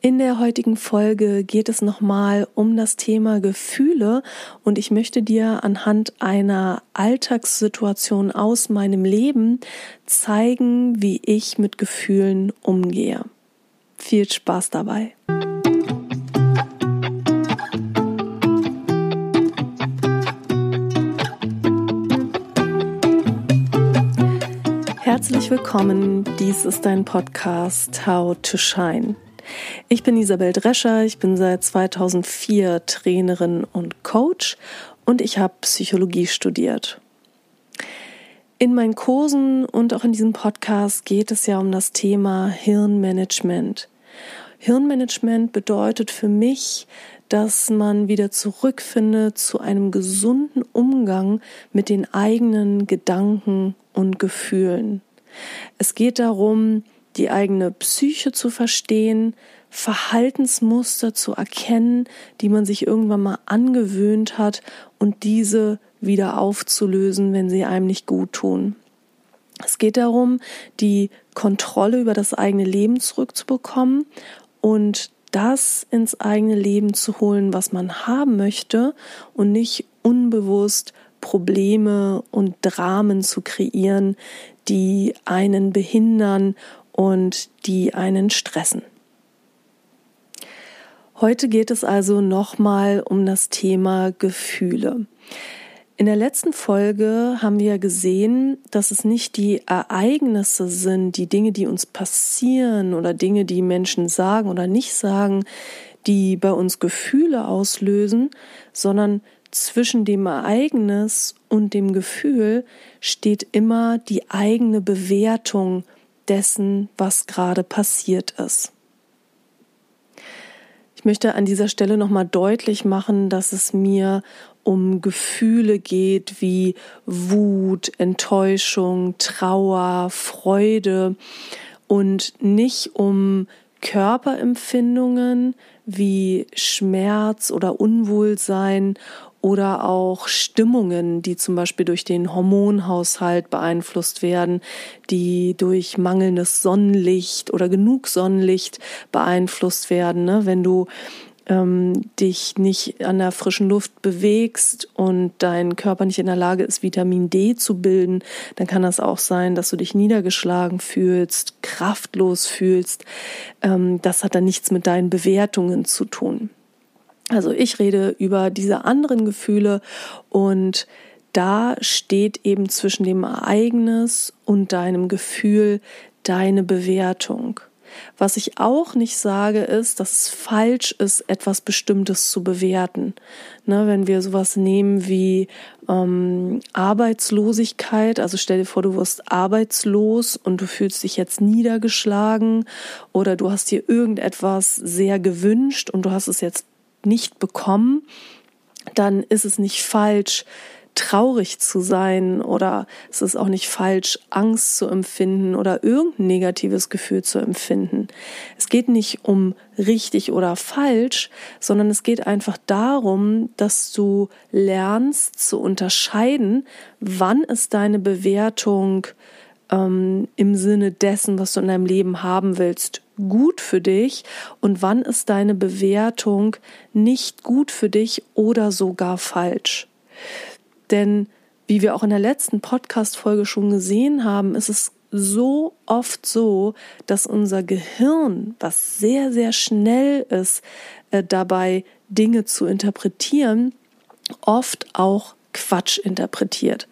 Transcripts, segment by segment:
In der heutigen Folge geht es nochmal um das Thema Gefühle und ich möchte dir anhand einer Alltagssituation aus meinem Leben zeigen, wie ich mit Gefühlen umgehe. Viel Spaß dabei! Herzlich willkommen, dies ist dein Podcast How to Shine. Ich bin Isabel Drescher, ich bin seit 2004 Trainerin und Coach und ich habe Psychologie studiert. In meinen Kursen und auch in diesem Podcast geht es ja um das Thema Hirnmanagement. Hirnmanagement bedeutet für mich, dass man wieder zurückfindet zu einem gesunden Umgang mit den eigenen Gedanken und Gefühlen. Es geht darum, die eigene Psyche zu verstehen, Verhaltensmuster zu erkennen, die man sich irgendwann mal angewöhnt hat und diese wieder aufzulösen, wenn sie einem nicht gut tun. Es geht darum, die Kontrolle über das eigene Leben zurückzubekommen und das ins eigene Leben zu holen, was man haben möchte und nicht unbewusst Probleme und Dramen zu kreieren, die einen behindern und die einen stressen. Heute geht es also nochmal um das Thema Gefühle. In der letzten Folge haben wir gesehen, dass es nicht die Ereignisse sind, die Dinge, die uns passieren oder Dinge, die Menschen sagen oder nicht sagen, die bei uns Gefühle auslösen, sondern zwischen dem Ereignis und dem Gefühl steht immer die eigene Bewertung dessen, was gerade passiert ist. Ich möchte an dieser Stelle nochmal deutlich machen, dass es mir um Gefühle geht wie Wut, Enttäuschung, Trauer, Freude und nicht um Körperempfindungen wie Schmerz oder Unwohlsein oder auch Stimmungen, die zum Beispiel durch den Hormonhaushalt beeinflusst werden, die durch mangelndes Sonnenlicht oder genug Sonnenlicht beeinflusst werden. Ne? Wenn du ähm, dich nicht an der frischen Luft bewegst und dein Körper nicht in der Lage ist, Vitamin D zu bilden, dann kann das auch sein, dass du dich niedergeschlagen fühlst, kraftlos fühlst. Ähm, das hat dann nichts mit deinen Bewertungen zu tun. Also ich rede über diese anderen Gefühle und da steht eben zwischen dem Ereignis und deinem Gefühl deine Bewertung. Was ich auch nicht sage, ist, dass es falsch ist, etwas Bestimmtes zu bewerten. Ne, wenn wir sowas nehmen wie ähm, Arbeitslosigkeit, also stell dir vor, du wirst arbeitslos und du fühlst dich jetzt niedergeschlagen oder du hast dir irgendetwas sehr gewünscht und du hast es jetzt nicht bekommen, dann ist es nicht falsch, traurig zu sein oder es ist auch nicht falsch, Angst zu empfinden oder irgendein negatives Gefühl zu empfinden. Es geht nicht um richtig oder falsch, sondern es geht einfach darum, dass du lernst zu unterscheiden, wann ist deine Bewertung ähm, im Sinne dessen, was du in deinem Leben haben willst, gut für dich und wann ist deine Bewertung nicht gut für dich oder sogar falsch. Denn wie wir auch in der letzten Podcast-Folge schon gesehen haben, ist es so oft so, dass unser Gehirn, was sehr, sehr schnell ist, äh, dabei Dinge zu interpretieren, oft auch Quatsch interpretiert.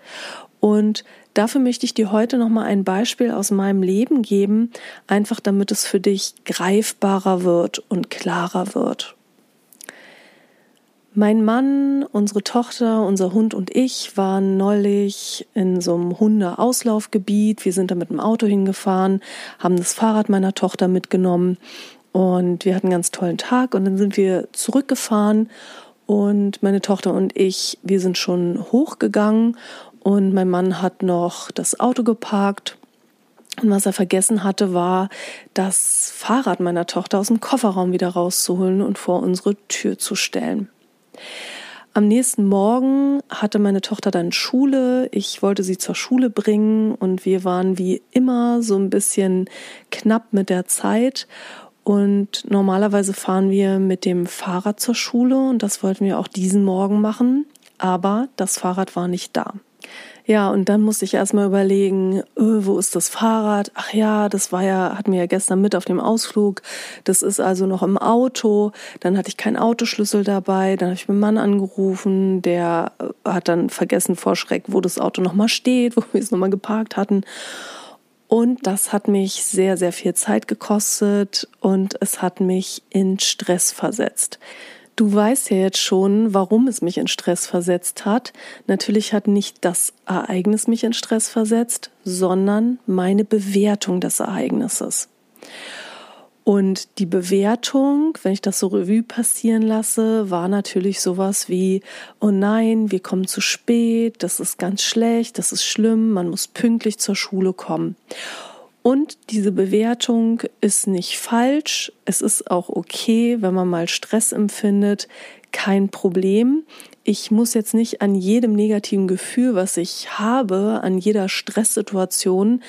Und Dafür möchte ich dir heute noch mal ein Beispiel aus meinem Leben geben, einfach damit es für dich greifbarer wird und klarer wird. Mein Mann, unsere Tochter, unser Hund und ich waren neulich in so einem Hundeauslaufgebiet. Wir sind da mit dem Auto hingefahren, haben das Fahrrad meiner Tochter mitgenommen und wir hatten einen ganz tollen Tag und dann sind wir zurückgefahren und meine Tochter und ich, wir sind schon hochgegangen und mein Mann hat noch das Auto geparkt. Und was er vergessen hatte, war, das Fahrrad meiner Tochter aus dem Kofferraum wieder rauszuholen und vor unsere Tür zu stellen. Am nächsten Morgen hatte meine Tochter dann Schule. Ich wollte sie zur Schule bringen und wir waren wie immer so ein bisschen knapp mit der Zeit. und normalerweise fahren wir mit dem Fahrrad zur Schule und das wollten wir auch diesen Morgen machen, aber das Fahrrad war nicht da. Ja, und dann musste ich erstmal überlegen, öh, wo ist das Fahrrad? Ach ja, das war ja, hatten wir ja gestern mit auf dem Ausflug. Das ist also noch im Auto. Dann hatte ich keinen Autoschlüssel dabei. Dann habe ich meinen Mann angerufen, der äh, hat dann vergessen vor Schreck, wo das Auto nochmal steht, wo wir es nochmal geparkt hatten. Und das hat mich sehr, sehr viel Zeit gekostet und es hat mich in Stress versetzt. Du weißt ja jetzt schon, warum es mich in Stress versetzt hat. Natürlich hat nicht das Ereignis mich in Stress versetzt, sondern meine Bewertung des Ereignisses. Und die Bewertung, wenn ich das so Revue passieren lasse, war natürlich sowas wie, oh nein, wir kommen zu spät, das ist ganz schlecht, das ist schlimm, man muss pünktlich zur Schule kommen. Und diese Bewertung ist nicht falsch. Es ist auch okay, wenn man mal Stress empfindet. Kein Problem. Ich muss jetzt nicht an jedem negativen Gefühl, was ich habe, an jeder Stresssituation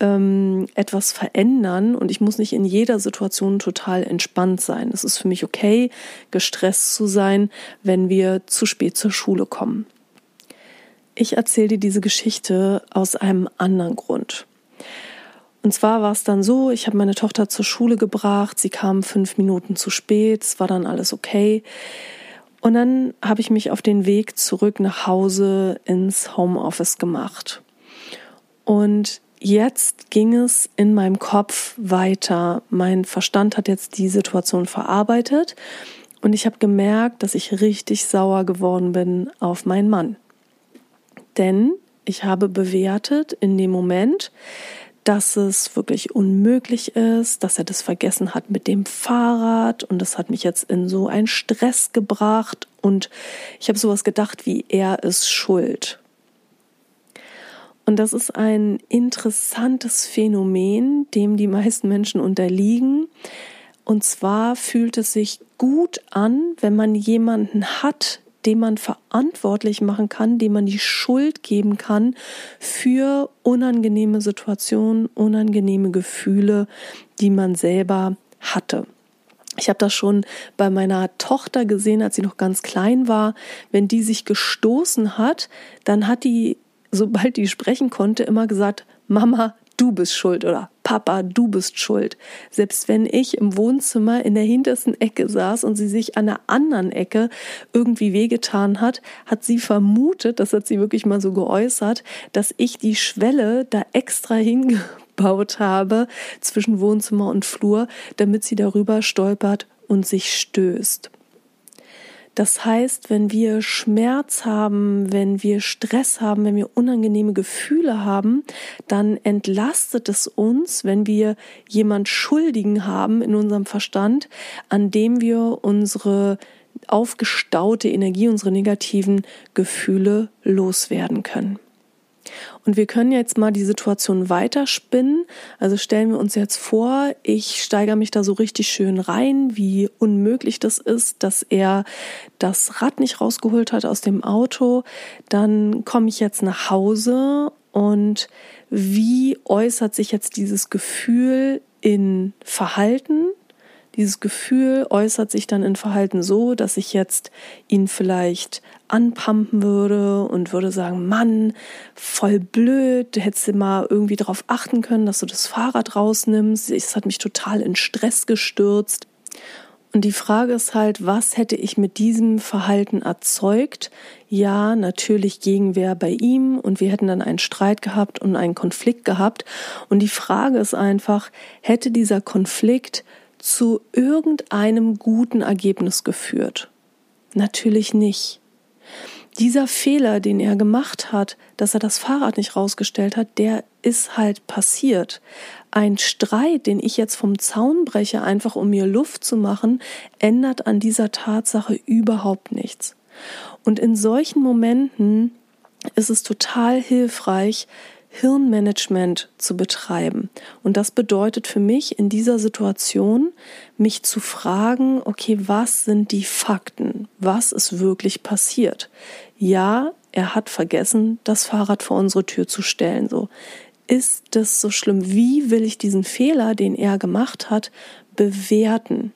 ähm, etwas verändern und ich muss nicht in jeder Situation total entspannt sein. Es ist für mich okay, gestresst zu sein, wenn wir zu spät zur Schule kommen. Ich erzähle dir diese Geschichte aus einem anderen Grund. Und zwar war es dann so, ich habe meine Tochter zur Schule gebracht, sie kam fünf Minuten zu spät, es war dann alles okay. Und dann habe ich mich auf den Weg zurück nach Hause ins Homeoffice gemacht. Und jetzt ging es in meinem Kopf weiter. Mein Verstand hat jetzt die Situation verarbeitet und ich habe gemerkt, dass ich richtig sauer geworden bin auf meinen Mann. Denn ich habe bewertet in dem Moment, dass es wirklich unmöglich ist, dass er das vergessen hat mit dem Fahrrad und das hat mich jetzt in so einen Stress gebracht und ich habe sowas gedacht wie er ist schuld. Und das ist ein interessantes Phänomen, dem die meisten Menschen unterliegen. Und zwar fühlt es sich gut an, wenn man jemanden hat, den man verantwortlich machen kann, dem man die Schuld geben kann für unangenehme Situationen, unangenehme Gefühle, die man selber hatte. Ich habe das schon bei meiner Tochter gesehen, als sie noch ganz klein war. Wenn die sich gestoßen hat, dann hat die, sobald die sprechen konnte, immer gesagt, Mama, du bist schuld oder Papa, du bist schuld. Selbst wenn ich im Wohnzimmer in der hintersten Ecke saß und sie sich an der anderen Ecke irgendwie wehgetan hat, hat sie vermutet, das hat sie wirklich mal so geäußert, dass ich die Schwelle da extra hingebaut habe zwischen Wohnzimmer und Flur, damit sie darüber stolpert und sich stößt. Das heißt, wenn wir Schmerz haben, wenn wir Stress haben, wenn wir unangenehme Gefühle haben, dann entlastet es uns, wenn wir jemand Schuldigen haben in unserem Verstand, an dem wir unsere aufgestaute Energie, unsere negativen Gefühle loswerden können. Und wir können jetzt mal die Situation weiterspinnen. Also stellen wir uns jetzt vor, ich steigere mich da so richtig schön rein, wie unmöglich das ist, dass er das Rad nicht rausgeholt hat aus dem Auto. Dann komme ich jetzt nach Hause und wie äußert sich jetzt dieses Gefühl in Verhalten? Dieses Gefühl äußert sich dann in Verhalten so, dass ich jetzt ihn vielleicht anpumpen würde und würde sagen, Mann, voll blöd, du hättest mal irgendwie darauf achten können, dass du das Fahrrad rausnimmst. Es hat mich total in Stress gestürzt. Und die Frage ist halt, was hätte ich mit diesem Verhalten erzeugt? Ja, natürlich Gegenwehr bei ihm und wir hätten dann einen Streit gehabt und einen Konflikt gehabt. Und die Frage ist einfach, hätte dieser Konflikt zu irgendeinem guten Ergebnis geführt? Natürlich nicht. Dieser Fehler, den er gemacht hat, dass er das Fahrrad nicht rausgestellt hat, der ist halt passiert. Ein Streit, den ich jetzt vom Zaun breche, einfach um mir Luft zu machen, ändert an dieser Tatsache überhaupt nichts. Und in solchen Momenten ist es total hilfreich, Hirnmanagement zu betreiben. Und das bedeutet für mich in dieser Situation, mich zu fragen, okay, was sind die Fakten? Was ist wirklich passiert? Ja, er hat vergessen, das Fahrrad vor unsere Tür zu stellen. So, ist das so schlimm? Wie will ich diesen Fehler, den er gemacht hat, bewerten.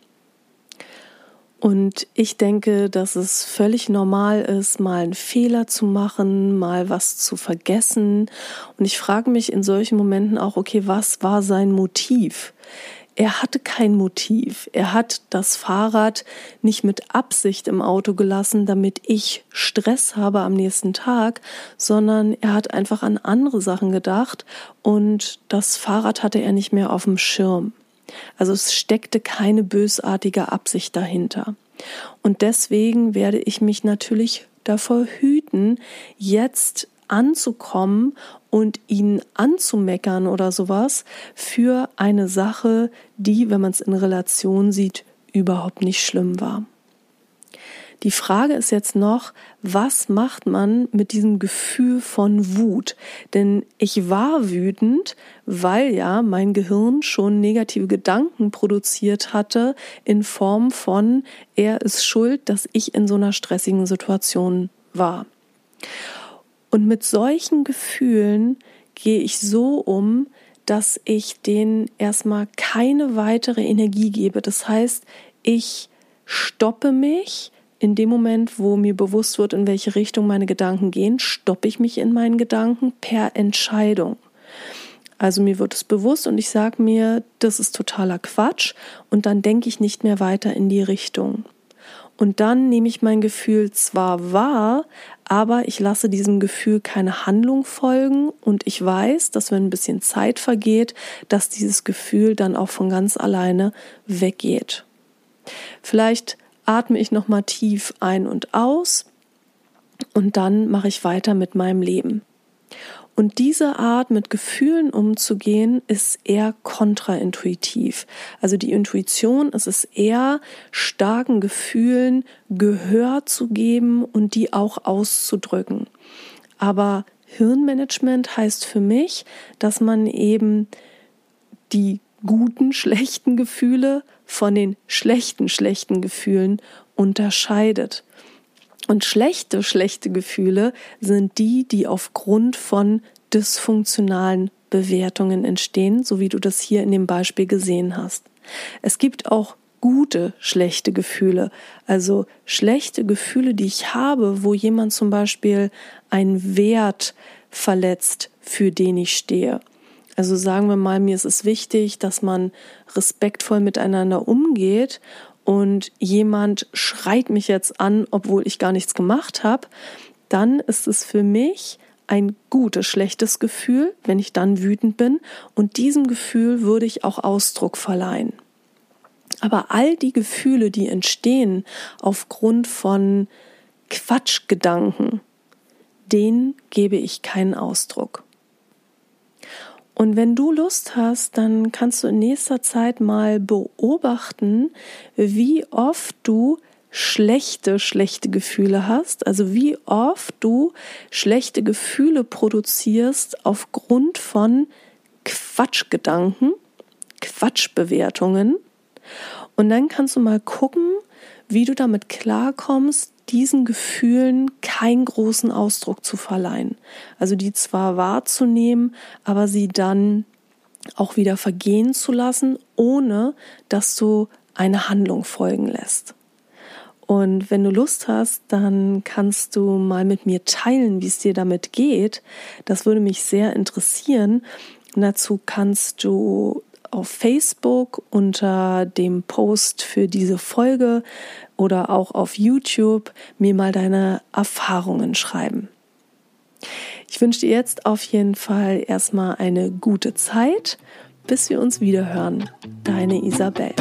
Und ich denke, dass es völlig normal ist, mal einen Fehler zu machen, mal was zu vergessen. Und ich frage mich in solchen Momenten auch, okay, was war sein Motiv? Er hatte kein Motiv. Er hat das Fahrrad nicht mit Absicht im Auto gelassen, damit ich Stress habe am nächsten Tag, sondern er hat einfach an andere Sachen gedacht und das Fahrrad hatte er nicht mehr auf dem Schirm. Also es steckte keine bösartige Absicht dahinter. Und deswegen werde ich mich natürlich davor hüten, jetzt anzukommen und ihn anzumeckern oder sowas für eine Sache, die, wenn man es in Relation sieht, überhaupt nicht schlimm war. Die Frage ist jetzt noch, was macht man mit diesem Gefühl von Wut? Denn ich war wütend, weil ja mein Gehirn schon negative Gedanken produziert hatte in Form von, er ist schuld, dass ich in so einer stressigen Situation war. Und mit solchen Gefühlen gehe ich so um, dass ich denen erstmal keine weitere Energie gebe. Das heißt, ich stoppe mich, in dem Moment, wo mir bewusst wird, in welche Richtung meine Gedanken gehen, stoppe ich mich in meinen Gedanken per Entscheidung. Also mir wird es bewusst und ich sage mir, das ist totaler Quatsch und dann denke ich nicht mehr weiter in die Richtung. Und dann nehme ich mein Gefühl zwar wahr, aber ich lasse diesem Gefühl keine Handlung folgen und ich weiß, dass wenn ein bisschen Zeit vergeht, dass dieses Gefühl dann auch von ganz alleine weggeht. Vielleicht atme ich nochmal tief ein und aus und dann mache ich weiter mit meinem Leben. Und diese Art, mit Gefühlen umzugehen, ist eher kontraintuitiv. Also die Intuition ist es eher, starken Gefühlen Gehör zu geben und die auch auszudrücken. Aber Hirnmanagement heißt für mich, dass man eben die guten, schlechten Gefühle von den schlechten, schlechten Gefühlen unterscheidet. Und schlechte, schlechte Gefühle sind die, die aufgrund von dysfunktionalen Bewertungen entstehen, so wie du das hier in dem Beispiel gesehen hast. Es gibt auch gute, schlechte Gefühle. Also schlechte Gefühle, die ich habe, wo jemand zum Beispiel einen Wert verletzt, für den ich stehe. Also sagen wir mal, mir ist es wichtig, dass man respektvoll miteinander umgeht und jemand schreit mich jetzt an, obwohl ich gar nichts gemacht habe, dann ist es für mich ein gutes, schlechtes Gefühl, wenn ich dann wütend bin und diesem Gefühl würde ich auch Ausdruck verleihen. Aber all die Gefühle, die entstehen aufgrund von Quatschgedanken, denen gebe ich keinen Ausdruck. Und wenn du Lust hast, dann kannst du in nächster Zeit mal beobachten, wie oft du schlechte, schlechte Gefühle hast, also wie oft du schlechte Gefühle produzierst aufgrund von Quatschgedanken, Quatschbewertungen. Und dann kannst du mal gucken, wie du damit klarkommst, diesen Gefühlen keinen großen Ausdruck zu verleihen. Also die zwar wahrzunehmen, aber sie dann auch wieder vergehen zu lassen, ohne dass du eine Handlung folgen lässt. Und wenn du Lust hast, dann kannst du mal mit mir teilen, wie es dir damit geht. Das würde mich sehr interessieren. Und dazu kannst du auf Facebook unter dem Post für diese Folge oder auch auf YouTube mir mal deine Erfahrungen schreiben. Ich wünsche dir jetzt auf jeden Fall erstmal eine gute Zeit, bis wir uns wieder hören. Deine Isabel.